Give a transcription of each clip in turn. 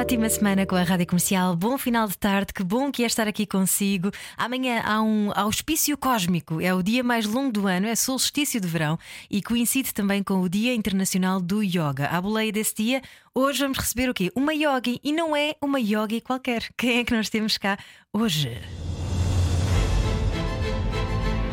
Ótima semana com a Rádio Comercial. Bom final de tarde. Que bom que é estar aqui consigo. Amanhã há um auspício cósmico. É o dia mais longo do ano, é solstício de verão e coincide também com o Dia Internacional do Yoga. À boleia desse dia, hoje vamos receber o quê? Uma yogi e não é uma yogi qualquer. Quem é que nós temos cá hoje?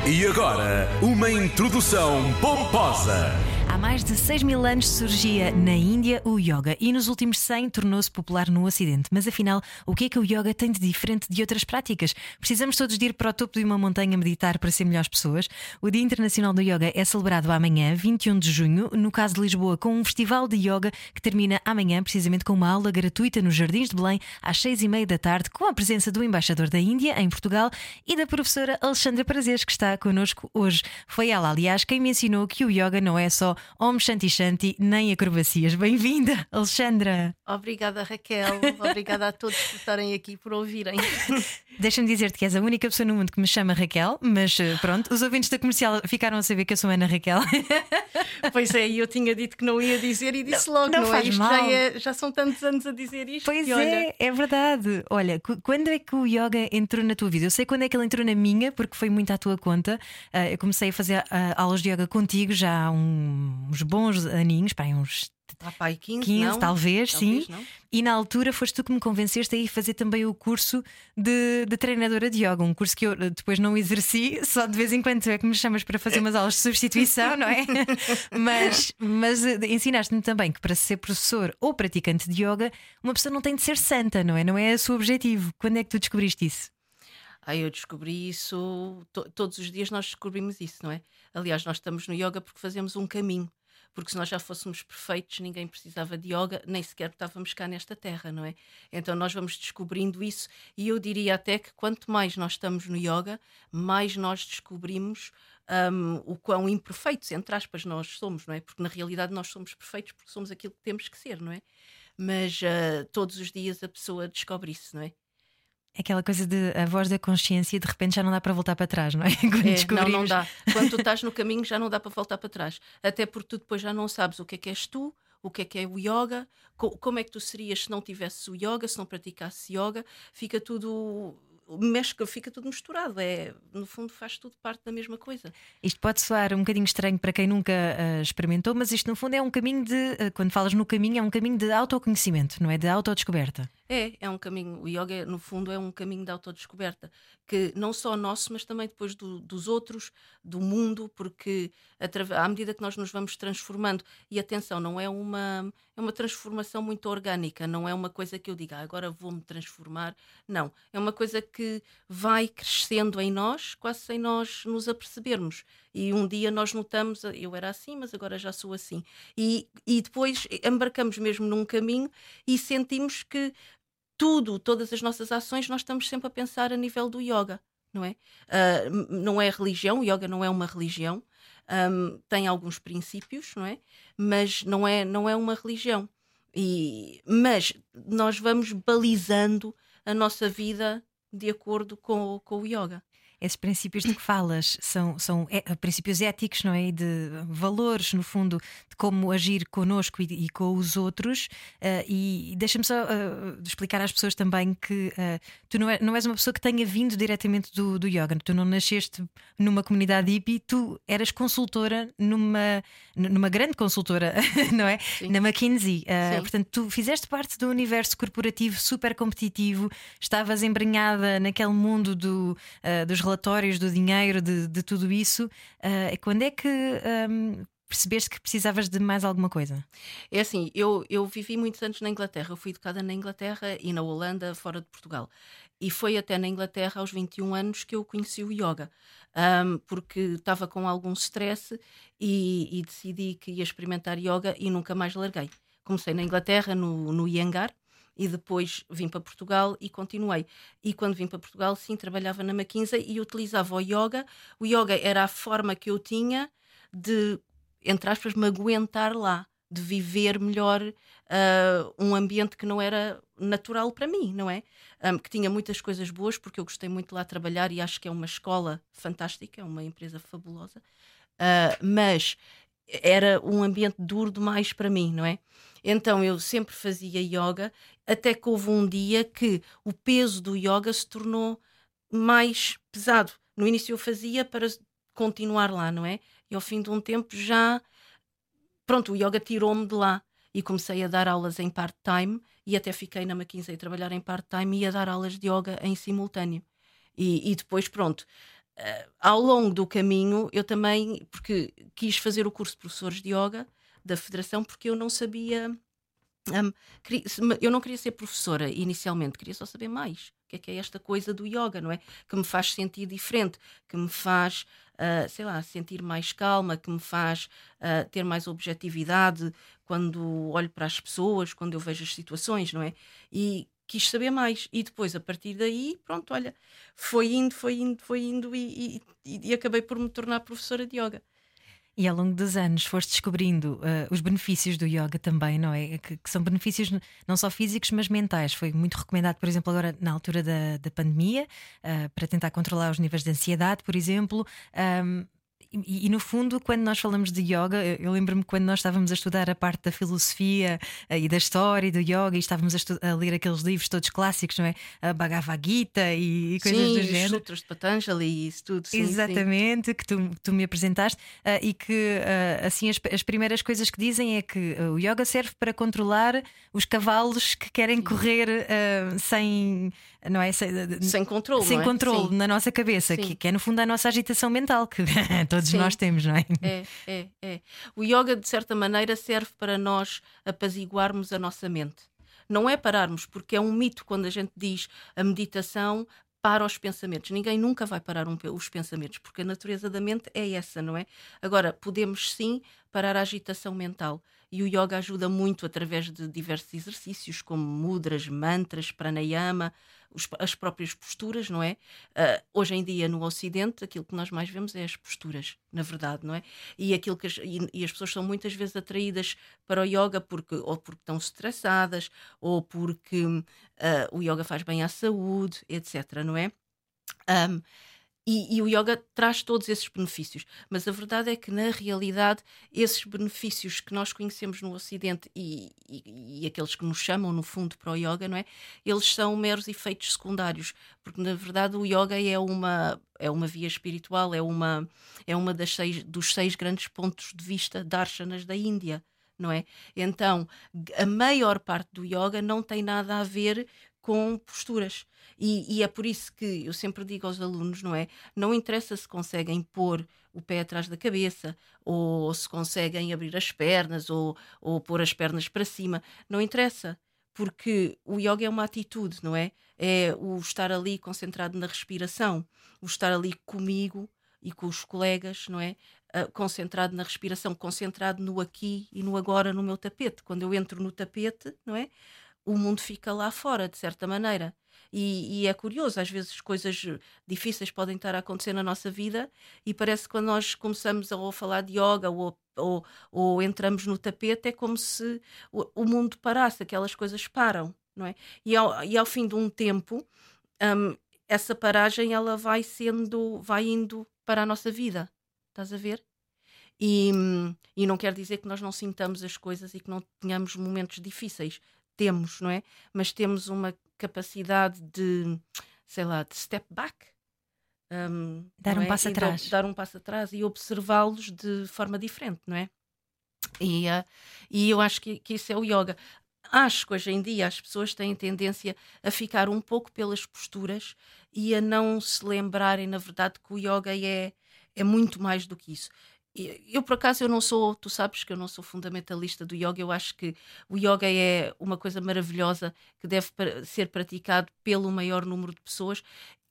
E agora, uma introdução pomposa. Há mais de 6 mil anos surgia na Índia o yoga e nos últimos 100 tornou-se popular no Ocidente. Mas afinal, o que é que o yoga tem de diferente de outras práticas? Precisamos todos de ir para o topo de uma montanha meditar para ser melhores pessoas? O Dia Internacional do Yoga é celebrado amanhã, 21 de junho, no caso de Lisboa, com um festival de yoga que termina amanhã, precisamente com uma aula gratuita nos Jardins de Belém, às 6 e meia da tarde, com a presença do embaixador da Índia em Portugal e da professora Alexandra Prazeres, que está connosco hoje. Foi ela, aliás, quem me ensinou que o yoga não é só Om Shanti Shanti, nem acrobacias. Bem-vinda, Alexandra. Obrigada, Raquel. Obrigada a todos por estarem aqui, por ouvirem. Deixa-me dizer-te que és a única pessoa no mundo que me chama Raquel, mas eh, pronto, os ouvintes da comercial ficaram a saber que eu sou Ana Raquel. Pois é, e eu tinha dito que não ia dizer e disse logo, não não, faz é? Isto mal. já, é- já são tantos anos a dizer isto. Pois olha, é, é verdade. Olha, quando é que o yoga entrou na tua vida? Eu sei quando é que ele entrou na minha, porque foi muito à tua conta. Ah, eu comecei a fazer ah, aulas de yoga contigo já há uns bons aninhos, pá, uns Ah, pai, 15, 15, não? talvez, Talvez sim. não. E na altura foste tu que me convenceste a ir fazer também o curso de, de treinadora de yoga, um curso que eu eh, depois não exerci, só de vez em quando é que me chamas para fazer umas aulas de substituição, não é? Mas, mas eh, ensinaste-me também que para ser professor ou praticante de yoga, uma pessoa não tem de ser santa, não é? Não é o objetivo. Quando é que tu descobriste isso? Ah, eu descobri isso, to- todos os dias nós descobrimos isso, não é? Aliás, nós estamos no yoga porque fazemos um caminho. Porque se nós já fôssemos perfeitos, ninguém precisava de yoga, nem sequer estávamos cá nesta terra, não é? Então nós vamos descobrindo isso, e eu diria até que quanto mais nós estamos no yoga, mais nós descobrimos hum, o quão imperfeitos, entre aspas, nós somos, não é? Porque na realidade nós somos perfeitos porque somos aquilo que temos que ser, não é? Mas ah, todos os dias a pessoa descobre isso, não é? Aquela coisa de a voz da consciência, de repente já não dá para voltar para trás, não é? Quando É, não, descobrimos. não dá. Quando tu estás no caminho já não dá para voltar para trás. Até porque tu depois já não sabes o que é que és tu, o que é que é o yoga, co- como é que tu serias se não tivesses o yoga, se não praticasses yoga, fica tudo. Mexe, fica tudo misturado. É, no fundo, faz tudo parte da mesma coisa. Isto pode soar um bocadinho estranho para quem nunca ah, experimentou, mas isto no fundo é um caminho de, ah, quando falas no caminho, é um caminho de autoconhecimento, não é? De autodescoberta. É, é um caminho. O yoga, no fundo, é um caminho de autodescoberta, que não só nosso, mas também depois do- dos outros, do mundo, porque à medida que nós nos vamos transformando, e atenção, não é uma, é uma transformação muito orgânica, não é uma coisa que eu diga "Ah, agora vou-me transformar. Não, é uma coisa que vai crescendo em nós, quase sem nós nos apercebermos. E um dia nós notamos, "Ah, eu era assim, mas agora já sou assim. E, e depois embarcamos mesmo num caminho e sentimos que tudo, todas as nossas ações, nós estamos sempre a pensar a nível do yoga, não é? M- não é religião, yoga não é uma religião, ahm, tem alguns princípios, não é? Mas não é, não é uma religião. E, mas nós vamos balizando a nossa vida de acordo com, com o yoga. Esses princípios de que falas são, são é, princípios éticos, não é? E de valores, no fundo, de como agir connosco e, e com os outros. Ah, e deixa-me só ah, explicar às pessoas também que ah, tu não, é- não és uma pessoa que tenha vindo diretamente do, do yoga. Tu não nasceste numa comunidade hippie, tu eras consultora numa, numa grande consultora, não é? Sim. Na McKinsey. Portanto, tu fizeste parte do universo corporativo super competitivo, estavas embrenhada naquele mundo do, dos relatórios, do dinheiro, de, de tudo isso. Ah, quando é que ahm, percebeste que precisavas de mais alguma coisa? É assim, eu, eu vivi muitos anos na Inglaterra, eu fui educada na Inglaterra e na Holanda, fora de Portugal. E foi até na Inglaterra, aos 21 anos, que eu conheci o yoga, Ahm, porque estava com algum stress e, e decidi que ia experimentar yoga e nunca mais larguei. Comecei na Inglaterra, no, no Iyengar, e depois vim para Portugal e continuei. E quando vim para Portugal, sim, trabalhava na McKinsey e utilizava o yoga. O yoga era a forma que eu tinha de, entre aspas, me aguentar lá, de viver melhor uh, um ambiente que não era natural para mim, não é? Um, que tinha muitas coisas boas, porque eu gostei muito de lá trabalhar e acho que é uma escola fantástica, é uma empresa fabulosa, uh, mas era um ambiente duro demais para mim, não é? Então eu sempre fazia yoga, até que houve um dia que o peso do yoga se tornou mais pesado. No início eu fazia para continuar lá, não é? E ao fim de um tempo já. Pronto, o yoga tirou-me de lá e comecei a dar aulas em part-time e até fiquei na McKinsey a trabalhar em part-time e a dar aulas de yoga em simultâneo. E, e depois, pronto, ao longo do caminho, eu também, porque quis fazer o curso de professores de yoga da Federação, porque eu não sabia. Um, eu não queria ser professora inicialmente, queria só saber mais. O que é que é esta coisa do yoga, não é? Que me faz sentir diferente, que me faz, uh, sei lá, sentir mais calma, que me faz uh, ter mais objetividade quando olho para as pessoas, quando eu vejo as situações, não é? E quis saber mais. E depois, a partir daí, pronto, olha, foi indo, foi indo, foi indo e, e, e acabei por me tornar professora de yoga. E ao longo dos anos foste descobrindo uh, os benefícios do yoga também, não é? Que, que, são benefícios não só físicos, mas mentais. Foi muito recomendado, por exemplo, agora na altura da, da pandemia, uh, para tentar controlar os níveis de ansiedade, por exemplo. Um, e, e, no fundo, quando nós falamos de yoga, eu, eu lembro-me quando nós estávamos a estudar a parte da filosofia uh, e da história do yoga e estávamos a, a, ler aqueles livros todos clássicos, não é? A Bhagavad Gita e, e coisas sim, do género. Os sutras de Patanjali e isso tudo. Sim, Exatamente, sim. que tu, tu me apresentaste uh, e que uh, assim as, as, primeiras coisas que dizem é que o yoga serve para controlar os cavalos que querem sim. correr sem não é? Sem, sem controle. Sem é? controle na nossa cabeça, que, que, é no fundo a nossa agitação mental, que todos Sim. nós temos, não é? É, é, é. O yoga, de certa maneira, serve para nós apaziguarmos a nossa mente. Não é pararmos, porque é um mito quando a gente diz a meditação para os pensamentos. Ninguém nunca vai parar um, os pensamentos, porque a natureza da mente é essa, não é? Agora, podemos sim parar a agitação mental. E o yoga ajuda muito através de diversos exercícios, como mudras, mantras, pranayama, os, as próprias posturas, não é? Uh, hoje em dia, no Ocidente, aquilo que nós mais vemos é as posturas, na verdade, não é? E, aquilo que as, e, e as pessoas são muitas vezes atraídas para o yoga porque, ou porque estão estressadas, ou porque uh, o yoga faz bem à saúde, etc., não é? Um, e, e, o yoga traz todos esses benefícios. Mas a verdade é que, na realidade, esses benefícios que nós conhecemos no Ocidente e, e, e, aqueles que nos chamam, no fundo, para o yoga, não é? Eles são meros efeitos secundários. Porque, na verdade, o yoga é uma, é uma via espiritual, é uma, é uma das seis, dos seis grandes pontos de vista darshanas da Índia. Não é? Então, a maior parte do yoga não tem nada a ver com posturas. E, e, é por isso que eu sempre digo aos alunos, não é? Não interessa se conseguem pôr o pé atrás da cabeça, ou se conseguem abrir as pernas, ou, ou pôr as pernas para cima. Não interessa, porque o yoga é uma atitude, não é? É o estar ali concentrado na respiração, o estar ali comigo e com os colegas, não é? Uh, concentrado na respiração, concentrado no aqui e no agora, no meu tapete. Quando eu entro no tapete, não é? O mundo fica lá fora, de certa maneira. E, e, é curioso, às vezes coisas difíceis podem estar a acontecer na nossa vida e parece que quando nós começamos a falar de yoga ou, ou, ou entramos no tapete é como se o, o, mundo parasse, aquelas coisas param, não é? E ao, e ao fim de um tempo, um, essa paragem ela vai sendo, vai indo para a nossa vida, estás a ver? E, e não quer dizer que nós não sintamos as coisas e que não tenhamos momentos difíceis temos, não é? Mas temos uma capacidade de, sei lá, de step back. Um, dar um é? passo atrás. Dar um passo atrás e observá-los de forma diferente, não é? E, uh, e eu acho que, que isso é o yoga. Acho que hoje em dia as pessoas têm tendência a ficar um pouco pelas posturas e a não se lembrarem, na verdade, que o yoga é, é muito mais do que isso eu por acaso eu não sou, tu sabes que eu não sou fundamentalista do yoga, eu acho que o yoga é uma coisa maravilhosa que deve ser praticado pelo maior número de pessoas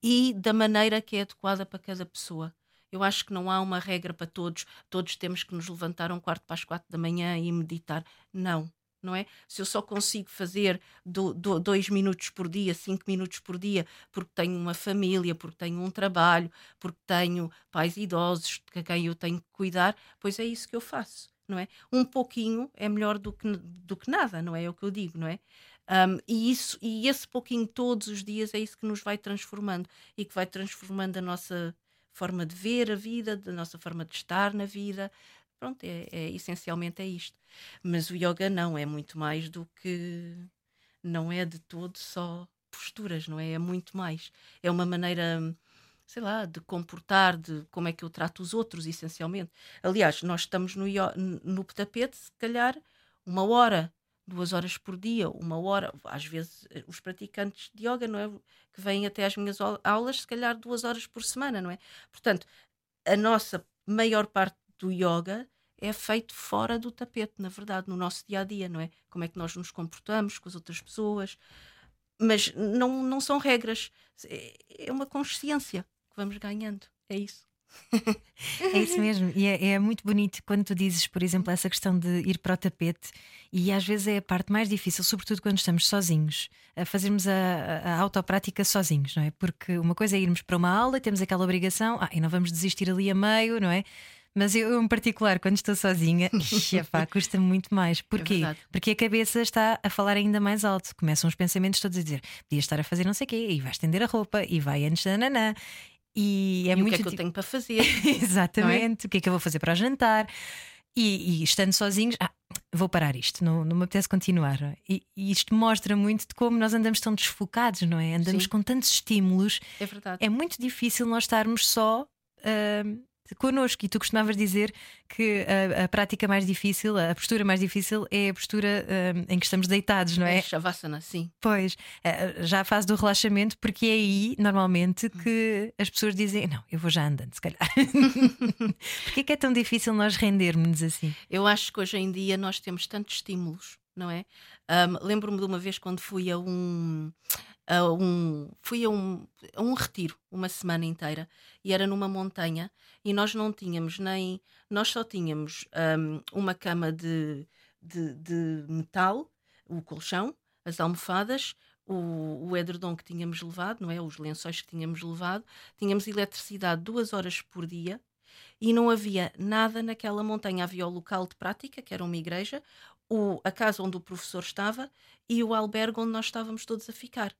e da maneira que é adequada para cada pessoa. Eu acho que não há uma regra para todos, todos temos que nos levantar um quarto para as quatro da manhã e meditar. Não, não é? Se eu só consigo fazer do, do, dois minutos por dia, cinco minutos por dia, porque tenho uma família, porque tenho um trabalho, porque tenho pais idosos de quem eu tenho que cuidar, pois é isso que eu faço, não é? Um pouquinho é melhor do que, do que nada, não é? É o que eu digo, não é? Um, e, isso, e esse pouquinho todos os dias é isso que nos vai transformando e que vai transformando a nossa forma de ver a vida, da nossa forma de estar na vida, Pronto, é, é, essencialmente é isto. Mas o yoga não, é muito mais do que. Não é de todo só posturas, não é? É muito mais. É uma maneira, sei lá, de comportar, de como é que eu trato os outros, essencialmente. Aliás, nós estamos no, no tapete, se calhar, uma hora, duas horas por dia, uma hora. Às vezes, eh, os praticantes de yoga, não é? Que vêm até às minhas aulas, se calhar duas horas por semana, não é? Portanto, a nossa maior parte do yoga é feito fora do tapete, na verdade, no nosso dia a dia, não é? Como é que nós nos comportamos com as outras pessoas. Mas não, não são regras, é, é uma consciência que vamos ganhando. É isso. é isso mesmo, e é, é, muito bonito quando tu dizes, por exemplo, essa questão de ir para o tapete, e às vezes é a parte mais difícil, sobretudo quando estamos sozinhos, a fazermos a, a autoprática sozinhos, não é? Porque uma coisa é irmos para uma aula e temos aquela obrigação, ah, e não vamos desistir ali a meio, não é? Mas eu, em particular, quando estou sozinha, custa muito mais. Porquê? É Porque a cabeça está a falar ainda mais alto. Começam os pensamentos todos a dizer: podia estar a fazer não sei o quê, e vai estender a roupa, e vai antes da nanã. E é e muito. O que é que eu tenho para fazer? Exatamente. É? O que é que eu vou fazer para jantar? E, e estando sozinhos, ah, vou parar isto, não, não me apetece continuar. E, e, isto mostra muito de como nós andamos tão desfocados, não é? Andamos Sim. com tantos estímulos. É verdade. É muito difícil nós estarmos só. Uh, connosco. E tu costumavas dizer que a, a, prática mais difícil, a postura mais difícil é a postura um, em que estamos deitados, não é? É Shavasana, sim. Pois, eh, já a fase do relaxamento, porque é aí, normalmente, que as pessoas dizem: Não, eu vou já andando, se calhar. Porquê que é tão difícil nós rendermos assim? Eu acho que hoje em dia nós temos tantos estímulos, não é? Um, Lembro-me de uma vez quando fui a um a um, fui a um, a um retiro uma semana inteira e era numa montanha e nós não tínhamos nem nós só tínhamos um, uma cama de, de, de, metal, o colchão, as almofadas, o, o edredom que tínhamos levado, não é? Os lençóis que tínhamos levado, tínhamos eletricidade duas horas por dia e não havia nada naquela montanha. Havia o local de prática, que era uma igreja, o, a casa onde o professor estava e o albergue onde nós estávamos todos a ficar.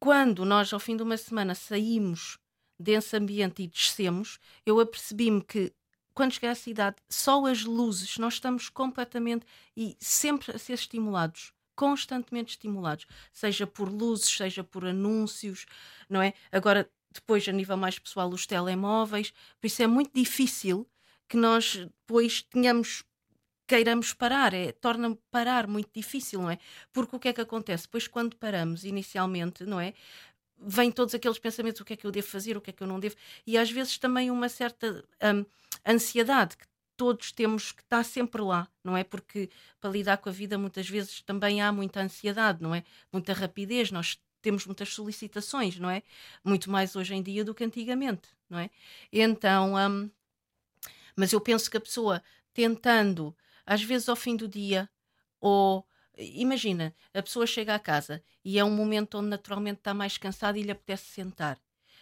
Quando nós, ao fim de uma semana, saímos desse ambiente e descemos, eu apercebi-me que quando cheguei à cidade, só as luzes, nós estamos completamente e sempre a ser estimulados, constantemente estimulados, seja por luzes, seja por anúncios, não é? Agora, depois, a nível mais pessoal, os telemóveis, por isso é muito difícil que nós depois tenhamos queiramos parar, é, torna parar muito difícil, não é? Porque o que é que acontece? Depois, quando paramos inicialmente, não é? Vêm todos aqueles pensamentos: o que é que eu devo fazer, o que é que eu não devo, e às vezes também uma certa um, ansiedade que todos temos que estar sempre lá, não é? Porque para lidar com a vida muitas vezes também há muita ansiedade, não é? Muita rapidez, nós temos muitas solicitações, não é? Muito mais hoje em dia do que antigamente, não é? Então, um, mas eu penso que a pessoa tentando às vezes ao fim do dia, ou imagina, a pessoa chega à casa e é um momento onde naturalmente está mais cansada e lhe apetece sentar.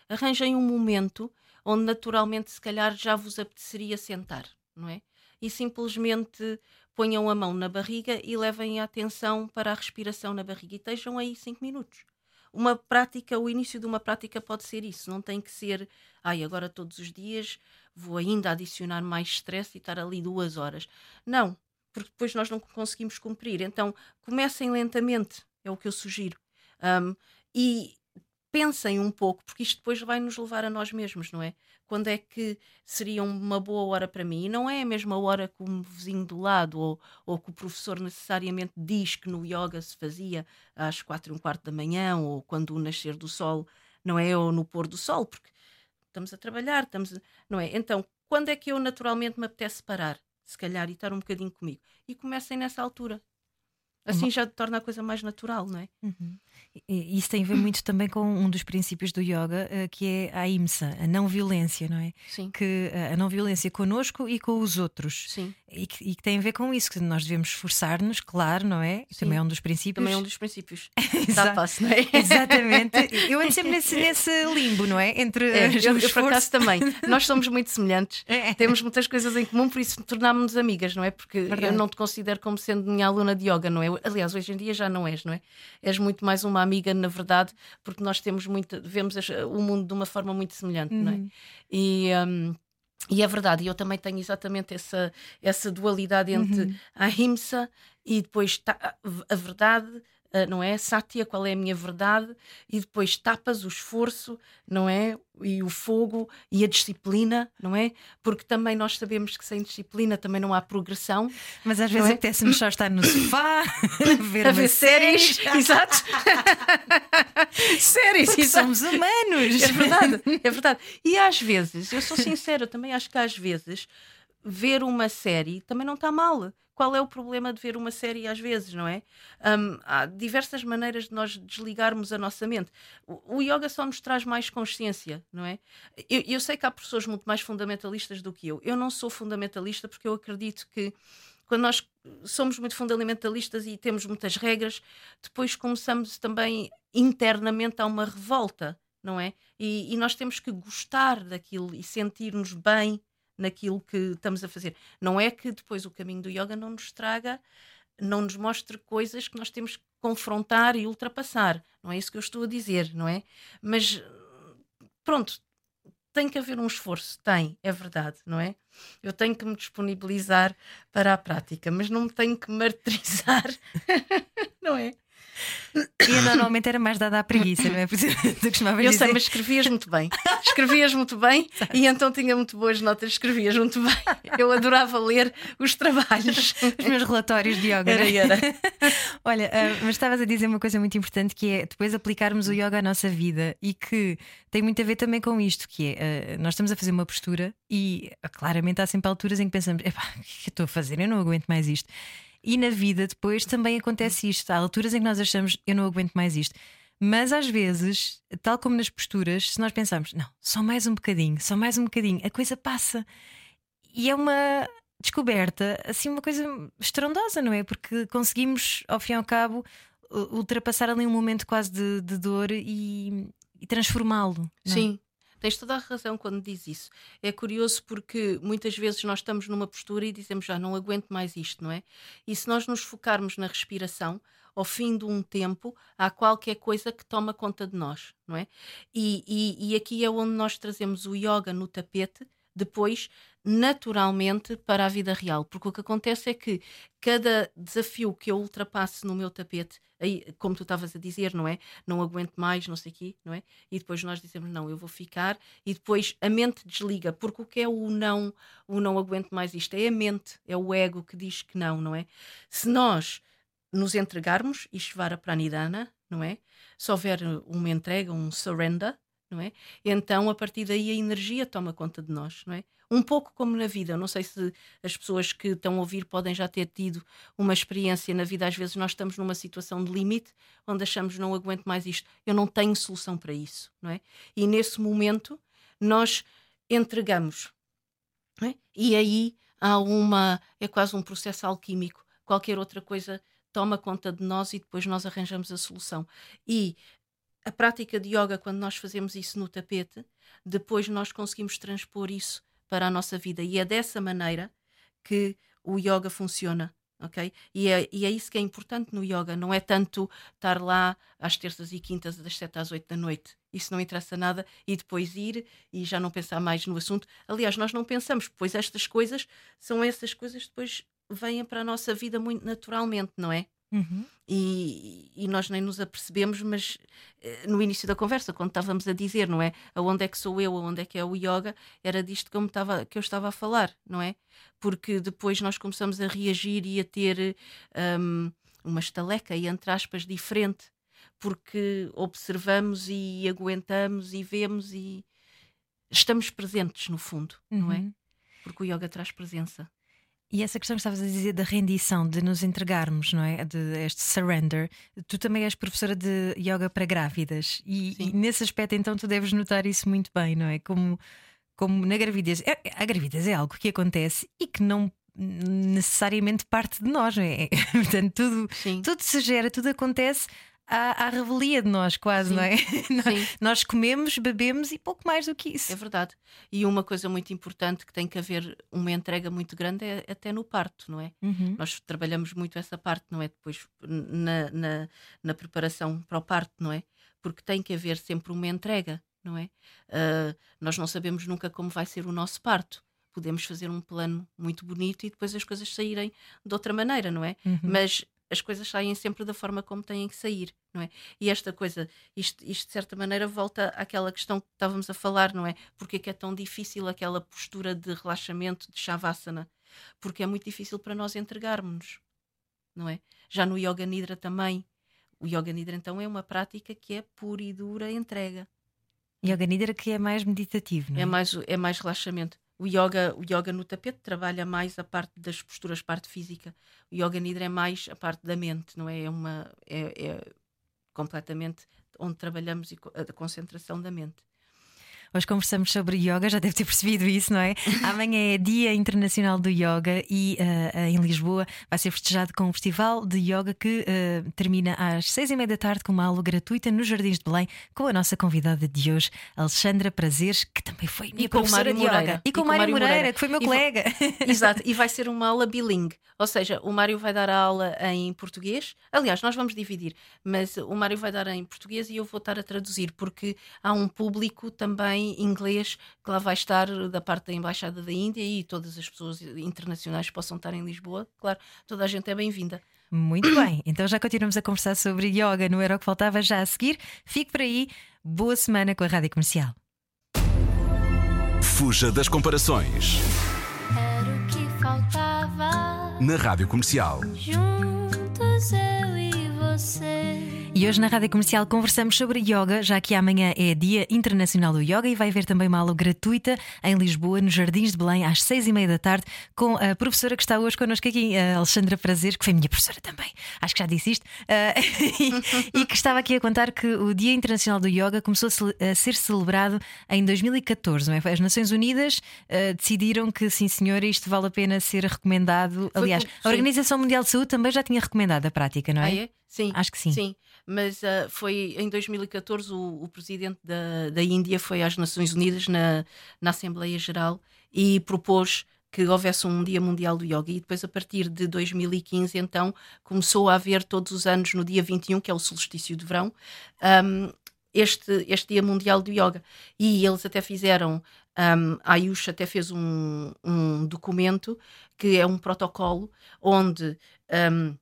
Arranjem um momento onde naturalmente se calhar já vos apeteceria sentar, não é? E simplesmente ponham a mão na barriga e levem a atenção para a respiração na barriga e estejam aí cinco minutos. Uma prática, o início de uma prática pode ser isso, não tem que ser, ai, agora todos os dias vou ainda adicionar mais stress e estar ali duas horas. Não, porque depois nós não conseguimos cumprir. Então comecem lentamente, é o que eu sugiro. Um, e pensem um pouco, porque isto depois vai nos levar a nós mesmos, não é? Quando é que seria uma boa hora para mim? E não é a mesma hora que o vizinho do lado ou, ou que o professor necessariamente diz que no yoga se fazia às quatro e um quarto da manhã ou quando o nascer do sol, não é? Ou no pôr do sol, porque estamos a trabalhar, estamos, não é? Então, quando é que eu naturalmente me apetece parar, se calhar, e estar um bocadinho comigo? E comecem nessa altura. Assim já torna a coisa mais natural, não é? Uhum. E isso tem a ver muito também com um dos princípios do yoga, eh, que é a IMSA, a não violência, não é? Sim. Que eh, a não violência conosco e com os outros. Sim. E que, e que tem a ver com isso, que nós devemos esforçar-nos, claro, não é? Sim. Também é um dos princípios. Também é um dos princípios. Dá passo, não é? Exatamente. Eu ando sempre nesse, nesse limbo, não é? Entre É, os- eu, eu por acaso também. Nós somos muito semelhantes. É. Temos muitas coisas em comum, por isso tornámos-nos amigas, não é? Porque eu Verdade. não te considero como sendo minha aluna de yoga, não é? Aliás, hoje em dia já não és, não é? És muito mais uma amiga, na verdade, porque nós temos muito, vemos o mundo de uma forma muito semelhante, não é? E. hum, e é verdade, e eu também tenho exatamente essa, essa dualidade entre a ahimsa e depois ta- a verdade, não é? Satya, qual é a minha verdade, e depois tapas, o esforço, não é? E o fogo e a disciplina, não é? Porque também nós sabemos que sem disciplina também não há progressão. Mas às vezes é? apetece-me só estar no sofá, a ver, A ver séries, série. exato. séries, Porque exato. somos humanos. É verdade, é verdade. E às vezes, eu sou sincera, também acho que às vezes ver uma série também não está mal. Qual é o problema de ver uma série às vezes, não é? Hum, há diversas maneiras de nós desligarmos a nossa mente. O, o yoga só nos traz mais consciência, não é? Eu, eu sei que há pessoas muito mais fundamentalistas do que eu. Eu não sou fundamentalista porque eu acredito que quando nós somos muito fundamentalistas e temos muitas regras, depois começamos também internamente a uma revolta, não é? E, e nós temos que gostar daquilo e sentir-nos bem naquilo que estamos a fazer. Não é que depois o caminho do yoga não nos traga, não nos mostre coisas que nós temos que confrontar e ultrapassar. Não é isso que eu estou a dizer, não é? Mas pronto, tem que haver um esforço, tem, é verdade, não é? Eu tenho que me disponibilizar para a prática, mas não me tenho que martirizar, não é? E normalmente era mais dada à preguiça, não é? Porque tu costumavas Eu dizer. sei, mas escrevias muito bem. Escrevias muito bem e então tinha muito boas notas, escrevias muito bem. Eu adorava ler os trabalhos. Os meus relatórios de yoga. Era, é? era. Olha, ah, mas estavas a dizer uma coisa muito importante que é depois aplicarmos o yoga à nossa vida e que tem muito a ver também com isto, que é ah, nós estamos a fazer uma postura e ah, claramente há sempre alturas em que pensamos, epá, o que é que eu estou a fazer? Eu não aguento mais isto. E na vida depois também acontece isto. Há alturas em que nós achamos, eu não aguento mais isto. Mas às vezes, tal como nas posturas, se nós pensarmos, não, só mais um bocadinho, só mais um bocadinho, a coisa passa. E é uma descoberta, assim, uma coisa estrondosa, não é? Porque conseguimos, ao fim e ao cabo, ultrapassar ali um momento quase de, de dor e, e transformá-lo. é? Sim. Tens toda a razão quando diz isso. É curioso porque muitas vezes nós estamos numa postura e dizemos já não aguento mais isto, não é? E se nós nos focarmos na respiração, ao fim de um tempo, há qualquer coisa que toma conta de nós, não é? E, e, e aqui é onde nós trazemos o yoga no tapete, depois, naturalmente, para a vida real. Porque o que acontece é que cada desafio que eu ultrapasse no meu tapete, aí, como tu estavas a dizer, não é? Não aguento mais, não sei quê, não é? E depois nós dizemos, não, eu vou ficar, e depois a mente desliga, porque o que é o não, o não aguento mais isto? É a mente, é o ego que diz que não, não é? Se nós nos entregarmos, Ishvara Pranidhana, não é? Se houver uma entrega, um surrender, não é? Então, a partir daí, a energia toma conta de nós, não é? Um pouco como na vida. Eu não sei se as pessoas que estão a ouvir podem já ter tido uma experiência na vida. Às vezes nós estamos numa situação de limite, onde achamos não aguento mais isto. Eu não tenho solução para isso, não é? E nesse momento nós entregamos. é? E aí há uma. É quase um processo alquímico. Qualquer outra coisa toma conta de nós e depois nós arranjamos a solução. E a prática de yoga, quando nós fazemos isso no tapete, depois nós conseguimos transpor isso para a nossa vida. E é dessa maneira que o yoga funciona. ok? E, é, e é isso que é importante no yoga, não é tanto estar lá às terças e quintas, das sete às oito da noite. Isso não interessa nada e depois ir e já não pensar mais no assunto. Aliás, nós não pensamos, pois estas coisas são essas coisas que depois vêm para a nossa vida muito naturalmente, não é? Uhum. E, e nós nem nos apercebemos, mas eh, no início da conversa, quando estávamos a dizer, não é? Aonde é que sou eu, aonde é que é o yoga, era disto que eu, estava, que eu estava a falar, não é? Porque depois nós começamos a reagir e a ter hum, uma estaleca, e entre aspas, diferente, porque observamos e aguentamos e vemos e estamos presentes, no fundo, não é? Uhum. Porque o yoga traz presença. E essa questão que estavas a dizer da rendição, de nos entregarmos, não é? De este surrender. Tu também és professora de yoga para grávidas e, e nesse aspecto, então, tu deves notar isso muito bem, não é? Como, como na gravidez. É, a gravidez é algo que acontece e que não necessariamente parte de nós, não é? Portanto, tudo, tudo se gera, tudo acontece à, à revelia de nós, quase, Sim. não é? Sim. nós comemos, bebemos e pouco mais do que isso. É verdade. E uma coisa muito importante que tem que haver uma entrega muito grande é até no parto, não é? Uhum. Nós trabalhamos muito essa parte, não é? Depois na, na, na, preparação para o parto, não é? Porque tem que haver sempre uma entrega, não é? Uh, nós não sabemos nunca como vai ser o nosso parto podemos fazer um plano muito bonito e depois as coisas saírem de outra maneira, não é? Uhum. Mas as coisas saem sempre da forma como têm que sair, não é? E esta coisa, isto, isto de certa maneira volta àquela questão que estávamos a falar, não é? Porque é que é tão difícil aquela postura de relaxamento de Shavasana? Porque é muito difícil para nós entregarmos-nos, não é? Já no Yoga Nidra também. O Yoga Nidra então é uma prática que é pura e dura entrega. Yoga Nidra que é mais meditativo, não é? É mais, é mais relaxamento. O yoga, o yoga no tapete trabalha mais a parte das posturas, parte física. O yoga nidra é mais a parte da mente, não é? É, uma, é, é completamente onde trabalhamos a concentração da mente. Hoje conversamos sobre yoga, já deve ter percebido isso, não é? Amanhã é Dia Internacional do Yoga e uh, em Lisboa vai ser festejado com um festival de yoga que uh, termina às seis e meia da tarde com uma aula gratuita nos Jardins de Belém com a nossa convidada de hoje, Alexandra Prazeres, que também foi minha e com professora de yoga. E, e com, com Mário Moreira, Moreira, que foi meu e colega. Exato, e vai ser uma aula bilingue, ou seja, o Mário vai dar a aula em português. Aliás, nós vamos dividir, mas o Mário vai dar em português e eu vou estar a traduzir, porque há um público também inglês que lá vai estar da parte da Embaixada da Índia e todas as pessoas internacionais que possam estar em Lisboa. Claro, toda a gente é bem-vinda. Muito bem, então já continuamos a conversar sobre yoga no Era o que Faltava já a seguir. Fique por aí, boa semana com a Rádio Comercial. Fuja das comparações. Era o que faltava. Na Rádio Comercial. Juntos eu e você. E hoje na Rádio Comercial conversamos sobre yoga, já que amanhã é Dia Internacional do Yoga e vai haver também uma aula gratuita em Lisboa, nos Jardins de Belém, às seis e meia da tarde, com a professora que está hoje connosco aqui, a Alexandra Prazer, que foi minha professora também, acho que já disse isto, uh, e, e, que estava aqui a contar que o Dia Internacional do Yoga começou a ser celebrado em 2014, não é? As Nações Unidas uh, decidiram que, sim senhora, isto vale a pena ser recomendado. Aliás, a Organização Mundial de Saúde também já tinha recomendado a prática, não é? Ah, é? Sim. Acho que sim. Sim mas uh, foi em 2014 o, o presidente da, da Índia foi às Nações Unidas na, na Assembleia Geral e propôs que houvesse um Dia Mundial do Yoga. E depois, a partir de 2015, então, começou a haver todos os anos, no dia 21, que é o solstício de verão, um, este, este Dia Mundial do Yoga. E eles até fizeram. Um, a Ayush até fez um, um documento que é um protocolo onde. Um,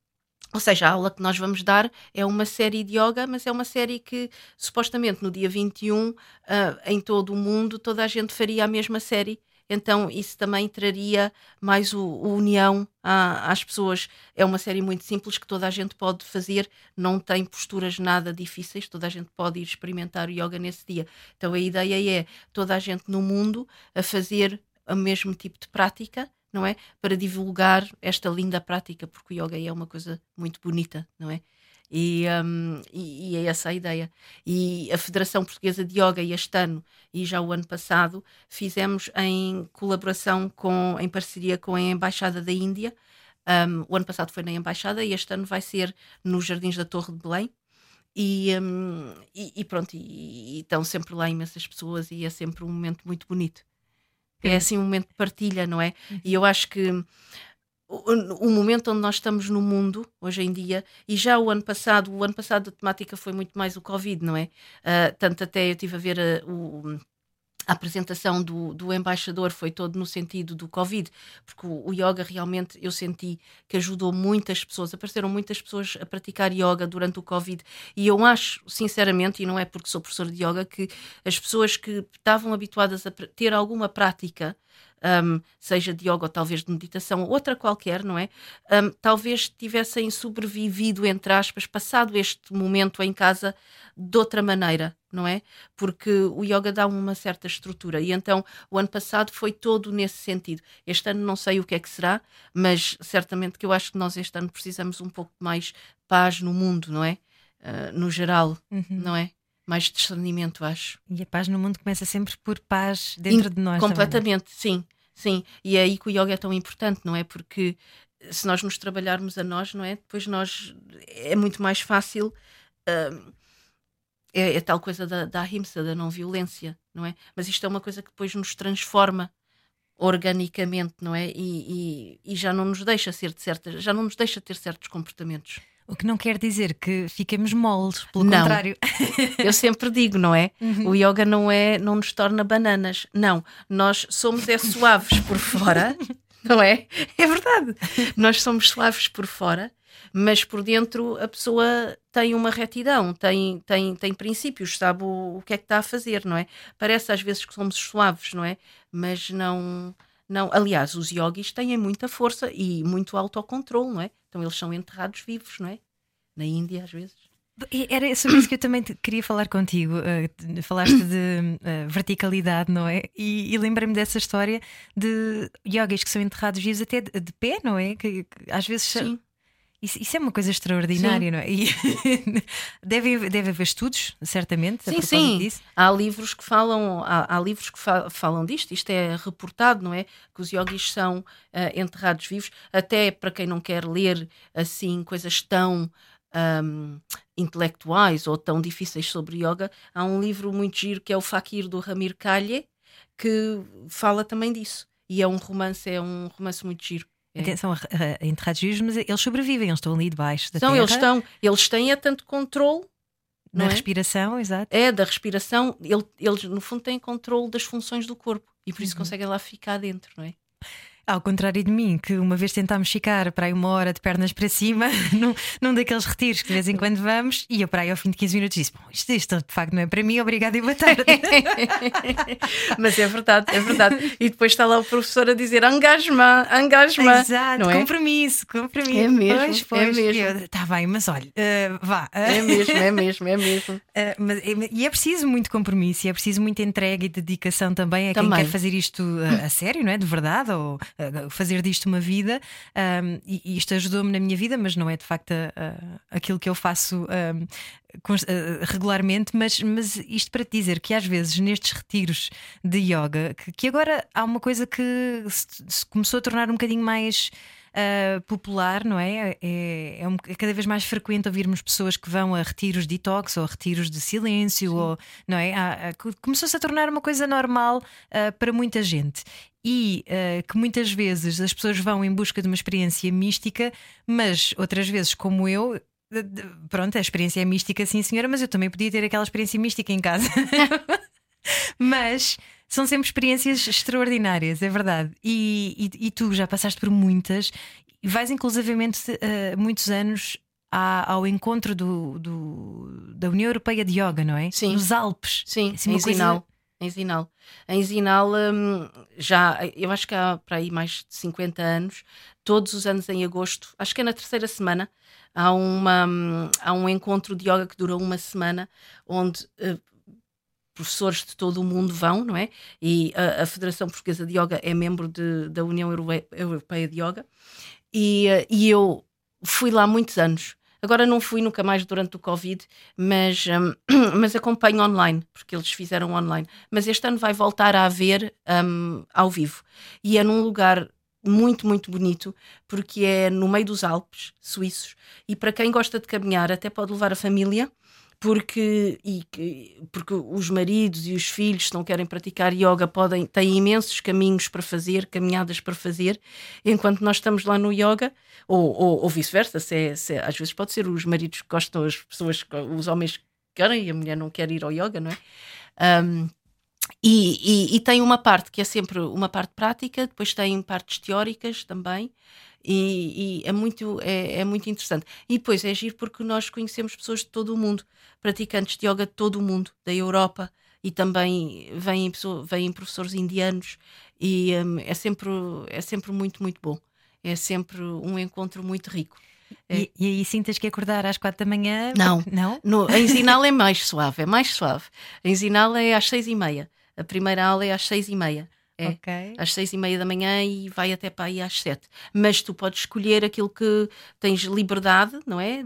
ou seja, a aula que nós vamos dar é uma série de yoga, mas é uma série que supostamente no dia 21, uh, ah, em todo o mundo, toda a gente faria a mesma série. Então isso também traria mais o, o união às pessoas. É uma série muito simples que toda a gente pode fazer, não tem posturas nada difíceis, toda a gente pode ir experimentar o yoga nesse dia. Então a ideia é toda a gente no mundo a fazer o mesmo tipo de prática não é? Para divulgar esta linda prática, porque o yoga é uma coisa muito bonita, não é? E, um, e, e, é essa a ideia. E a Federação Portuguesa de Yoga, este ano e já o ano passado, fizemos em colaboração com, em parceria com a Embaixada da Índia. Um, o ano passado foi na Embaixada e este ano vai ser nos Jardins da Torre de Belém. E, um, e, e pronto, e, e estão sempre lá imensas pessoas e é sempre um momento muito bonito. É assim um momento de partilha, não é? Uhum. E eu acho que o, o, momento onde nós estamos no mundo hoje em dia e já o ano passado o ano passado a temática foi muito mais o covid não é uh, tanto até eu tive a ver uh, o a apresentação do, do embaixador foi todo no sentido do Covid, porque o, o, yoga realmente eu senti que ajudou muitas pessoas, apareceram muitas pessoas a praticar yoga durante o Covid e eu acho, sinceramente, e não é porque sou professor de yoga, que as pessoas que estavam habituadas a ter alguma prática um, seja de yoga ou talvez de meditação, outra qualquer, não é? Um, talvez tivessem sobrevivido, entre aspas, passado este momento em casa de outra maneira, não é? Porque o yoga dá uma certa estrutura. E então o ano passado foi todo nesse sentido. Este ano não sei o que é que será, mas certamente que eu acho que nós este ano precisamos um pouco mais paz no mundo, não é? Uh, no geral, uhum. não é? Mais discernimento, acho. E a paz no mundo começa sempre por paz dentro In de nós. Completamente, também, sim, sim. E é aí que o yoga é tão importante, não é? Porque se nós nos trabalharmos a nós, não é? Depois nós é muito mais fácil. Uh, é, é tal coisa da, da ahimsa, da não violência, não é? Mas isto é uma coisa que depois nos transforma organicamente, não é? E, e, e, já não nos deixa ser de certas, já não nos deixa ter certos comportamentos. O que não quer dizer que fiquemos moles, pelo não. contrário. Eu sempre digo, não é? Uhum. O yoga não é, não nos torna bananas. Não, nós somos é suaves por fora, não é? É verdade. Nós somos suaves por fora mas por dentro a pessoa tem uma retidão, tem, tem, tem princípios, sabe o, o que é que está a fazer, não é? Parece às vezes que somos suaves, não é? Mas não. não Aliás, os yogis têm muita força e muito autocontrole, não é? Então eles são enterrados vivos, não é? Na Índia, às vezes. Era sobre isso que eu também queria falar contigo. Uh, falaste de uh, verticalidade, não é? E, e lembrei-me dessa história de yogis que são enterrados vivos até de, de pé, não é? Que, que às vezes Sim. Isso, isso, é uma coisa extraordinária, sim. não é? E deve, deve haver estudos, certamente, sim, sim. Disso. Há livros que falam, há, há livros que fa falam disto, isto é reportado, não é? Que os yogis são uh, enterrados vivos, até para quem não quer ler assim coisas tão um, intelectuais ou tão difíceis sobre yoga, há um livro muito giro que é o Fakir do Ramir Kalye, que fala também disso. E é um romance, é um romance muito giro. É. Atenção, a, a mas eles sobrevivem, eles estão ali debaixo da São, terra. Eles, estão, eles têm é tanto controle na é? respiração, exato. É, da respiração, eles no fundo têm controle das funções do corpo e por isso uhum. conseguem lá ficar dentro, não é? Ao contrário de mim, que uma vez tentámos ficar para aí uma hora de pernas para cima, num, num daqueles retiros que de vez em quando vamos, e eu para aí ao fim de 15 minutos disse: Bom, isto, isto de facto não é para mim, obrigado e boa tarde. Mas é verdade, é verdade. E depois está lá o professor a dizer: engagement, engagement. Exato, não é? compromisso, compromisso. É mesmo, pois, é pois. é mesmo. Está bem, mas olha, uh, vá. É mesmo, é mesmo, é mesmo. Uh, mas, e é preciso muito compromisso, e é preciso muita entrega e dedicação também a também. quem quer fazer isto a, a sério, não é? De verdade, ou fazer disto isto uma vida um, e, isto ajudou-me na minha vida, mas não é de facto uh, aquilo que eu faço um, regularmente. Mas, mas isto para te dizer que às vezes nestes retiros de yoga, que, que agora há uma coisa que se, se começou a tornar um bocadinho mais. Uh, popular, não é? É, é, um, é, cada vez mais frequente ouvirmos pessoas que vão a retiros de detox ou a retiros de silêncio, ou, não é? Começou-se a tornar uma coisa normal uh, para muita gente e uh, que muitas vezes as pessoas vão em busca de uma experiência mística, mas outras vezes, como eu, pronto, a experiência é mística, sim, senhora, mas eu também podia ter aquela experiência mística em casa. mas são sempre experiências extraordinárias, é verdade. E, e, e tu já passaste por muitas, e vais inclusivamente uh, muitos anos ao encontro do, do, da União Europeia de Yoga, não é? Sim. Nos Alpes. Sim, assim, em Zinal. Em Zinal. Em Zinal, hum, já, eu acho que há para aí mais de 50 anos, todos os anos em agosto, acho que é na terceira semana, há, uma, há um encontro de yoga que dura uma semana, onde uh, professores de todo o mundo vão, não é? E a, a Federação Portuguesa de Yoga é membro de, da União Europeia de Yoga. E, uh, e eu fui lá muitos anos. Agora não fui nunca mais durante o Covid, mas, um, mas acompanho online, porque eles fizeram online. Mas este ano vai voltar a haver um, ao vivo. E é num lugar muito, muito bonito, porque é no meio dos Alpes suíços. E para quem gosta de caminhar, até pode levar a família porque, e, porque os maridos e os filhos, se não querem praticar yoga, podem, têm imensos caminhos para fazer, caminhadas para fazer, enquanto nós estamos lá no yoga, ou, ou, ou vice-versa, se é, se é, às vezes pode ser os maridos que gostam, as pessoas, os homens que querem e a mulher não quer ir ao yoga, não é? Um, e, e, e, tem uma parte que é sempre uma parte prática, depois tem partes teóricas também, e, e, é, muito, é, é, muito interessante. E depois é giro porque nós conhecemos pessoas de todo o mundo, praticantes de yoga de todo o mundo, da Europa, e também vêm, vêm professores indianos, e um, é, sempre, é sempre muito, muito bom. É sempre um encontro muito rico. É. E, e aí sim tens que acordar às quatro da manhã? Não. Não? No, em é mais suave, é mais suave. Em Zinal é às seis e meia. A primeira aula é às seis e meia. É. Ok. Às seis e meia da manhã e vai até para aí às sete. Mas tu podes escolher aquilo que tens liberdade, não é?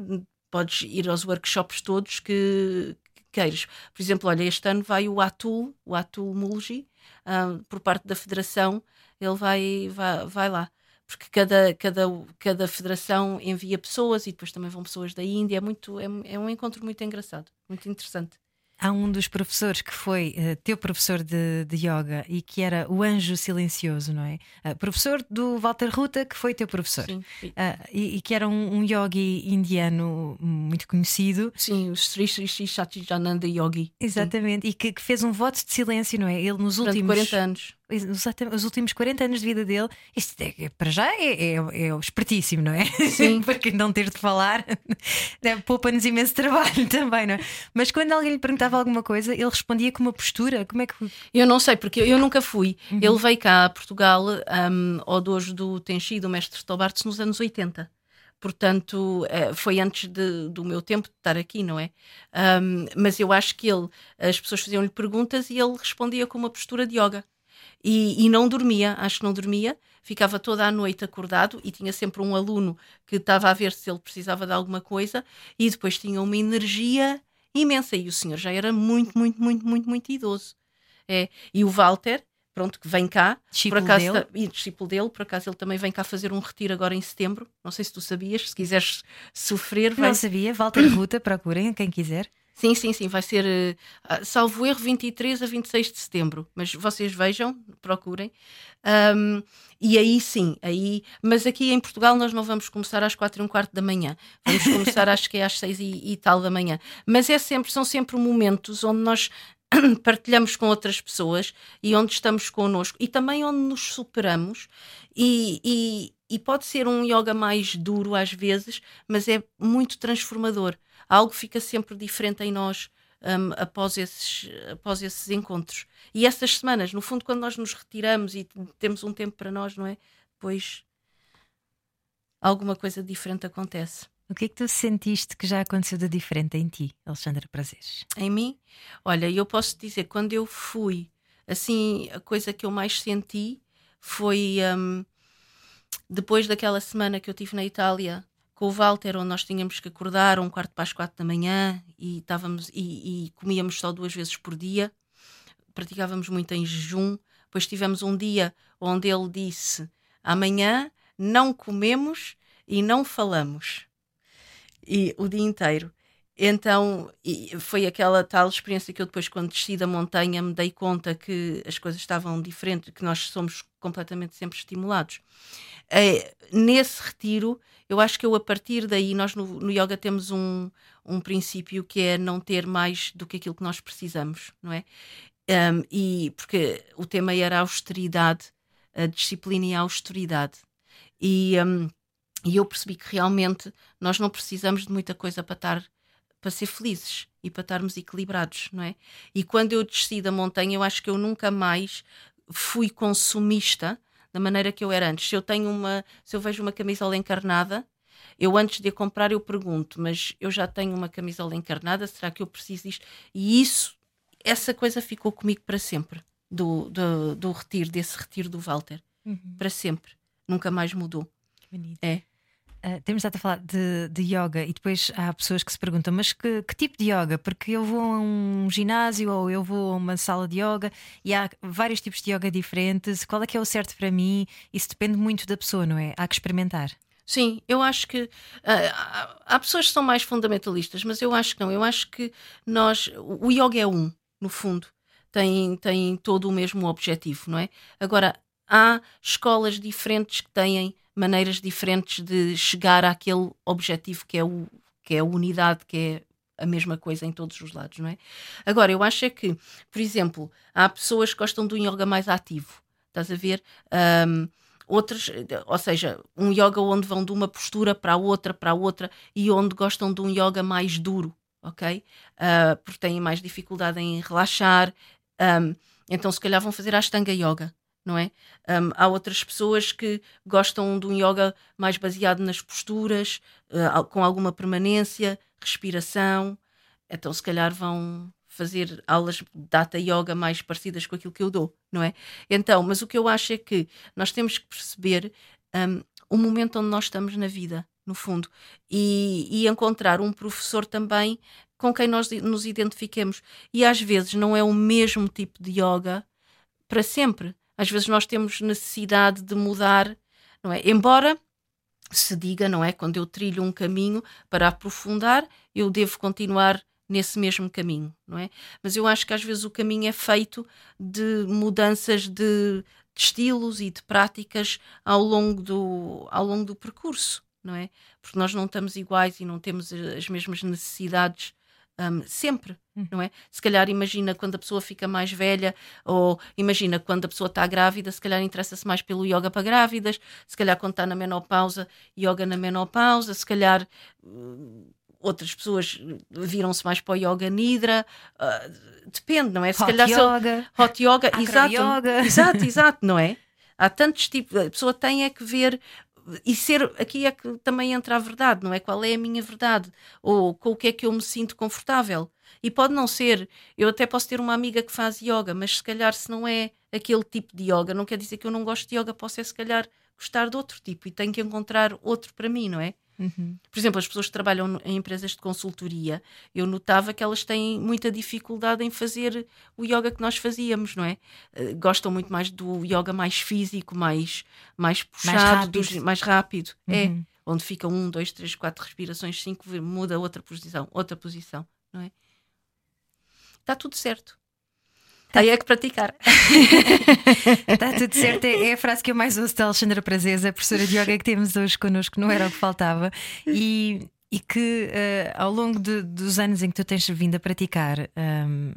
Podes ir aos workshops todos que, que queiras. Por exemplo, olha, este ano vai o Atul, o Atul Mulji, ah, por parte da Federação, ele vai, vai, vai lá. Porque cada, cada, cada federação envia pessoas e depois também vão pessoas da Índia. É, muito, é, é um encontro muito engraçado, muito interessante. Há um dos professores que foi eh, teu professor de, de yoga e que era o anjo silencioso, não é? Ah, professor do Walter Ruta, que foi teu professor. Sim, Ah, e, e que era um, um yogi indiano muito conhecido. sim o Sri Sri Sri Satchidananda Yogi. Exatamente, e que, que fez um voto de silêncio, não é? Ele nos Durante últimos 40 anos. Os últimos 40 anos de vida dele, isto é, é- para já é, é, é espertíssimo, não é? Sim. Porque não ter de falar é, poupa-nos imenso trabalho também, não é? Mas quando alguém lhe perguntava alguma coisa, ele respondia com uma postura. Como é que. Eu não sei, porque eu nunca fui. Uhum. Ele veio cá a Portugal um, ao dojo do Tenchi, do mestre Tobartes, nos anos 80. Portanto, eh, foi antes de- do meu tempo de estar aqui, não é? Um, mas eu acho que ele, as pessoas faziam-lhe perguntas e ele respondia com uma postura de yoga. E, e não dormia, acho que não dormia, ficava toda a noite acordado e tinha sempre um aluno que estava a ver se ele precisava de alguma coisa e depois tinha uma energia imensa. E o senhor já era muito, muito, muito, muito, muito idoso. É. E o Walter, pronto, que vem cá, Discípulo por acaso, dele. e discípulo dele, por acaso ele também vem cá fazer um retiro agora em setembro. Não sei se tu sabias, se quiseres sofrer, vai. Não sabia, Walter Ruta, procurem, quem quiser. Sim, sim, sim, vai ser, eh, ah, salvo erro, 23 a 26 de setembro. Mas vocês vejam, procurem. Ahm, e aí sim, aí, mas aqui em Portugal nós não vamos começar às quatro e um quarto da manhã. Vamos começar acho que é às seis e, e tal da manhã. Mas é sempre, são sempre momentos onde nós partilhamos com outras pessoas e onde estamos connosco e também onde nos superamos e, e, e pode ser um yoga mais duro às vezes, mas é muito transformador. Algo fica sempre diferente em nós hum, após, esses, após esses encontros. E essas semanas, no fundo, quando nós nos retiramos e temos um tempo para nós, não é? Depois alguma coisa diferente acontece. O que é que tu sentiste que já aconteceu de diferente em ti, Alexandra Prazeres? Em mim, olha, eu posso dizer, quando eu fui, assim, a coisa que eu mais senti foi hum, depois daquela semana que eu tive na Itália com o Walter, onde nós tínhamos que acordar um quarto para as quatro da manhã e, estávamos, e, e comíamos só duas vezes por dia, praticávamos muito em jejum. Depois tivemos um dia onde ele disse: amanhã não comemos e não falamos. E o dia inteiro. Então foi aquela tal experiência que eu depois, quando desci da montanha, me dei conta que as coisas estavam diferentes, que nós somos completamente sempre estimulados. Eh, nesse retiro, eu acho que eu, a partir daí, nós no, no yoga temos um, um princípio que é não ter mais do que aquilo que nós precisamos, não é? Um, e porque o tema era a austeridade, a disciplina e a austeridade. E, um, e eu percebi que realmente nós não precisamos de muita coisa para estar para ser felizes e para estarmos equilibrados, não é? E quando eu desci da montanha, eu acho que eu nunca mais fui consumista da maneira que eu era antes. Se eu tenho uma, se eu vejo uma camisola encarnada, eu antes de a comprar eu pergunto, mas eu já tenho uma camisola encarnada, será que eu preciso disto? E isso, essa coisa ficou comigo para sempre, do, do, do retiro, desse retiro do Walter, para sempre, nunca mais mudou. Bonito. É. Ah, temos estado a falar de, de yoga e depois há pessoas que se perguntam: mas que, que tipo de yoga? Porque eu vou a um ginásio ou eu vou a uma sala de yoga e há vários tipos de yoga diferentes. Qual é que é o certo para mim? Isso depende muito da pessoa, não é? Há que experimentar. Sim, eu acho que há- há pessoas que são mais fundamentalistas, mas eu acho que não. Eu acho que nós, o yoga é um, no fundo, tem, tem todo o mesmo objetivo, não é? Agora, há escolas diferentes que têm maneiras diferentes de chegar àquele objetivo que é, o, que é a unidade, que é a mesma coisa em todos os lados, não é? Agora, eu acho é que, por exemplo, há pessoas que gostam de um yoga mais ativo, estás a ver? Ahm, outras, ou seja, um yoga onde vão de uma postura para a outra, para a outra, e onde gostam de um yoga mais duro, ok? Ah, porque têm mais dificuldade em relaxar. Ahm, então, se calhar, vão fazer a Ashtanga Yoga, não é? Um, há outras pessoas que gostam de um yoga mais baseado nas posturas, uh, com alguma permanência, respiração. Então, se calhar, vão fazer aulas de data yoga mais parecidas com aquilo que eu dou, não é? Então, mas o que eu acho é que nós temos que perceber um, o momento onde nós estamos na vida, no fundo, e, e encontrar um professor também com quem nós nos identifiquemos. E às vezes não é o mesmo tipo de yoga para sempre. Às vezes nós temos necessidade de mudar, não é? Embora se diga, não é? Quando eu trilho um caminho para aprofundar, eu devo continuar nesse mesmo caminho, não é? Mas eu acho que às vezes o caminho é feito de mudanças de, de estilos e de práticas ao longo do, ao longo do percurso, não é? Porque nós não estamos iguais e não temos as mesmas necessidades um, sempre, hum. não é? Se calhar imagina quando a pessoa fica mais velha, ou imagina quando a pessoa está grávida, se calhar interessa-se mais pelo yoga para grávidas, se calhar quando está na menopausa, yoga na menopausa, se calhar uh, outras pessoas viram-se mais para o yoga nidra, uh, depende, não é? Se hot calhar yoga, hot yoga, exato, yoga. exato, exato, não é? Há tantos tipos, a pessoa tem é que ver e ser aqui é que também entra a verdade, não é? Qual é a minha verdade? Ou com o que é que eu me sinto confortável? E pode não ser, eu até posso ter uma amiga que faz yoga, mas se calhar se não é aquele tipo de yoga, não quer dizer que eu não gosto de yoga, posso é se calhar gostar de outro tipo e tenho que encontrar outro para mim, não é? Uhum. Por exemplo, as pessoas que trabalham em empresas de consultoria, eu notava que elas têm muita dificuldade em fazer o yoga que nós fazíamos, não é? Uh, gostam muito mais do yoga mais físico, mais, mais puxado, mais rápido. Dos, mais rápido. Uhum. É, onde fica um, dois, três, quatro respirações, cinco, muda outra posição, outra posição, não é? Está tudo certo. Tá. Aí é que praticar. Está tudo certo. É, é, a frase que eu mais ouço da Alexandra Prazesa, professora de yoga que temos hoje connosco, não era o que faltava. E, e que uh, ao longo de, dos anos em que tu tens vindo a praticar, um,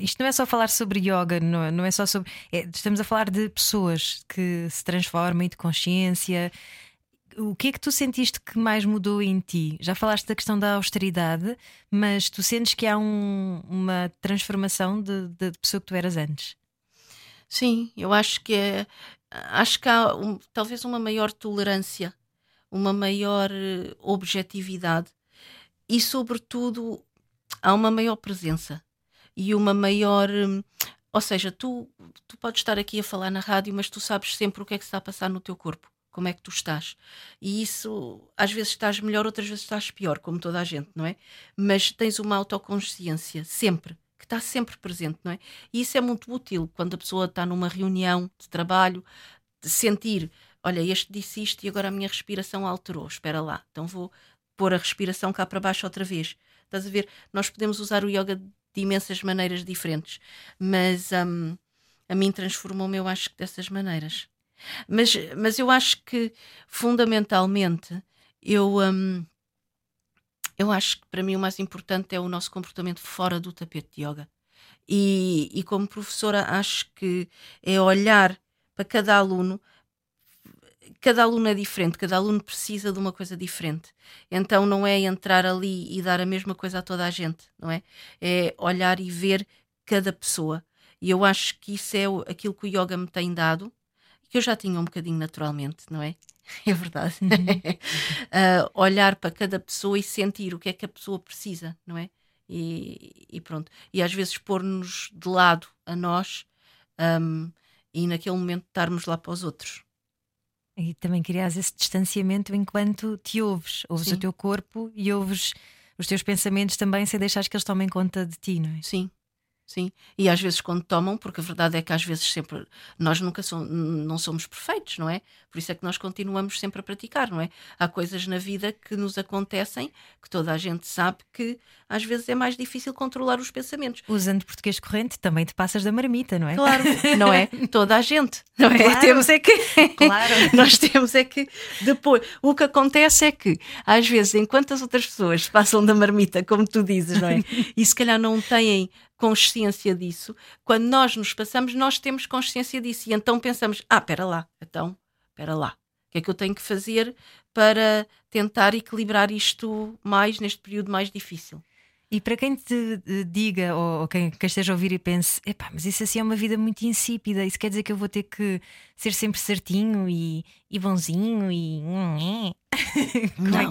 isto não é só falar sobre yoga, não, não é só sobre. É, estamos a falar de pessoas que se transformam e de consciência o que é que tu sentiste que mais mudou em ti? Já falaste da questão da austeridade, mas tu sentes que há um, uma transformação de, pessoa que tu eras antes? Sim, eu acho que é. Acho que há um, talvez uma maior tolerância, uma maior eh, objetividade e, sobretudo, há uma maior presença e uma maior. Hum, ou seja, tu, tu podes estar aqui a falar na rádio, mas tu sabes sempre o que é que está a passar no teu corpo como é que tu estás. E isso, às vezes estás melhor, outras vezes estás pior, como toda a gente, não é? Mas tens uma autoconsciência, sempre, que está sempre presente, não é? E isso é muito útil quando a pessoa está numa reunião de trabalho, de sentir, olha, este disse isto e agora a minha respiração alterou, espera lá, então vou pôr a respiração cá para baixo outra vez. Estás a ver? Nós podemos usar o yoga de imensas maneiras diferentes, mas um, a mim transformou-me, eu acho que dessas maneiras. Mas, mas eu acho que, fundamentalmente, eu, hum, eu acho que para mim o mais importante é o nosso comportamento fora do tapete de yoga. E, e como professora, acho que é olhar para cada aluno. Cada aluno é diferente, cada aluno precisa de uma coisa diferente. Então não é entrar ali e dar a mesma coisa a toda a gente, não é? É olhar e ver cada pessoa. E eu acho que isso é aquilo que o yoga me tem dado que eu já tinha um bocadinho naturalmente, não é? É verdade. Uh, olhar para cada pessoa e sentir o que é que a pessoa precisa, não é? E, e pronto. E às vezes pôr-nos de lado a nós um, e naquele momento estarmos lá para os outros. E também crias esse distanciamento enquanto te ouves, ouves Sim. o teu corpo e ouves os teus pensamentos também sem deixar que eles tomem conta de ti, não é? Sim, Sim, e às vezes quando tomam, porque a verdade é que às vezes sempre nós nunca somos, não somos perfeitos, não é? Por isso é que nós continuamos sempre a praticar, não é? Há coisas na vida que nos acontecem que toda a gente sabe que às vezes é mais difícil controlar os pensamentos. Usando português corrente, também te passas da marmita, não é? Claro, não é? Toda a gente, não é? Claro. Temos é que. Claro. nós temos é que depois. O que acontece é que, às vezes, enquanto as outras pessoas passam da marmita, como tu dizes, não é? E se calhar não têm consciência disso, quando nós nos passamos, nós temos consciência disso. E então pensamos: ah, espera lá, então, espera lá. O que é que eu tenho que fazer para tentar equilibrar isto mais neste período mais difícil? E para quem te eh, diga, ou, ou quem, quem esteja a ouvir e pense, epá, mas isso assim é uma vida muito insípida, isso quer dizer que eu vou ter que ser sempre certinho e, e bonzinho e. Não,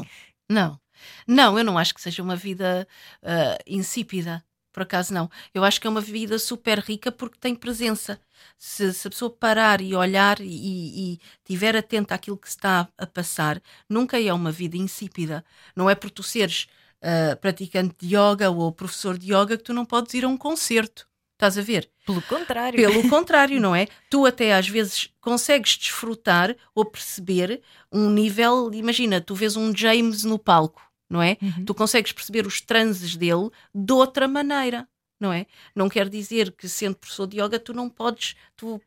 não. Não, eu não acho que seja uma vida uh, insípida. Por acaso não. Eu acho que é uma vida super rica porque tem presença. Se, se a pessoa parar e olhar e, e tiver atenta àquilo que está a passar, nunca é uma vida insípida. Não é por tu seres uh, praticante de yoga ou professor de yoga que tu não podes ir a um concerto. Estás a ver? Pelo contrário. Pelo contrário, não é? Tu até às vezes consegues desfrutar ou perceber um nível. Imagina, tu vês um James no palco, não é? Uhum. Tu consegues perceber os transes dele de outra maneira. Não é? Não quer dizer que sendo professor de yoga tu não podes, tu,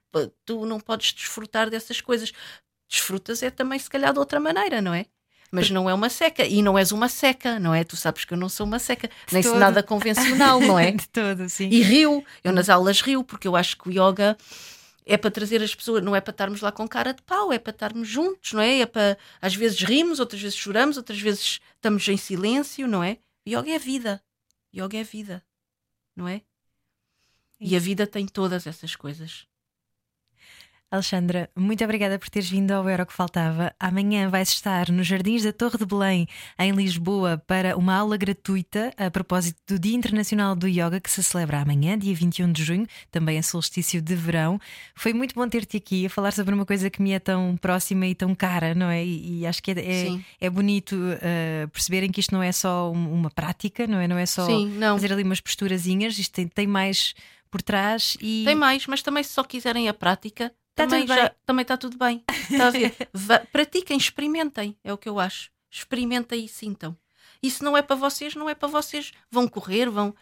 tu não podes desfrutar dessas coisas. Desfrutas é também se calhar de outra maneira, não é? mas não é uma seca. E não és uma seca, não é? Tu sabes que eu não sou uma seca, de nem sou nada convencional, não é? De todo, sim. E rio, eu nas aulas rio, porque eu acho que o yoga é para trazer as pessoas, não é para estarmos lá com cara de pau, é para estarmos juntos, não é? É para, às vezes rimos, outras vezes choramos, outras vezes estamos em silêncio, não é? Yoga é vida. Yoga é vida, não é? E a vida tem todas essas coisas. Alexandra, muito obrigada por teres vindo ao Era que Faltava. Amanhã vais estar nos Jardins da Torre de Belém, em Lisboa, para uma aula gratuita a propósito do Dia Internacional do Yoga, que se celebra amanhã, dia 21 de junho, também é solstício de verão. Foi muito bom ter-te aqui a falar sobre uma coisa que me é tão próxima e tão cara, não é? E, e acho que é, é, é bonito uh, perceberem que isto não é só uma prática, não é? Não é só Sim, não. fazer ali umas posturazinhas, isto tem, tem mais por trás e. Tem mais, mas também se só quiserem a prática Tá também, já, também está tudo bem. Está a ver? pratiquem, experimentem, é o que eu acho. Experimentem e sintam. Isso não é para vocês, não é para vocês. Vão correr, vão.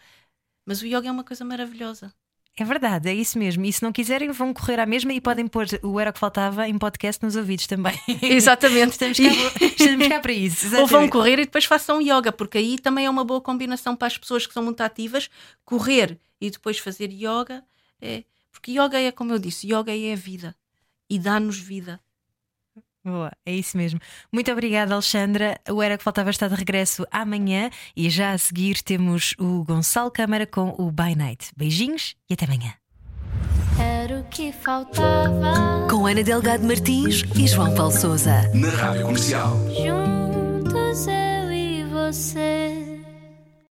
Mas o yoga é uma coisa maravilhosa. É verdade, é isso mesmo. E se não quiserem, vão correr à mesma e podem pôr o Era que Faltava em podcast nos ouvidos também. Exatamente. estamos, cá, estamos cá para isso. Exatamente. Ou vão correr e depois façam yoga, porque aí também é uma boa combinação para as pessoas que são muito ativas. Correr e depois fazer yoga é porque yoga é, como eu disse, yoga é a vida e dá-nos vida. Boa, é isso mesmo. Muito obrigada, Alexandra. O Era que Faltava está de regresso amanhã e já a seguir temos o Gonçalo Câmara com o By Night. Beijinhos e até amanhã. Era o que faltava. Com Ana Delgado Martins e João Paulo Souza. Na Rádio Comercial. Juntos eu e você.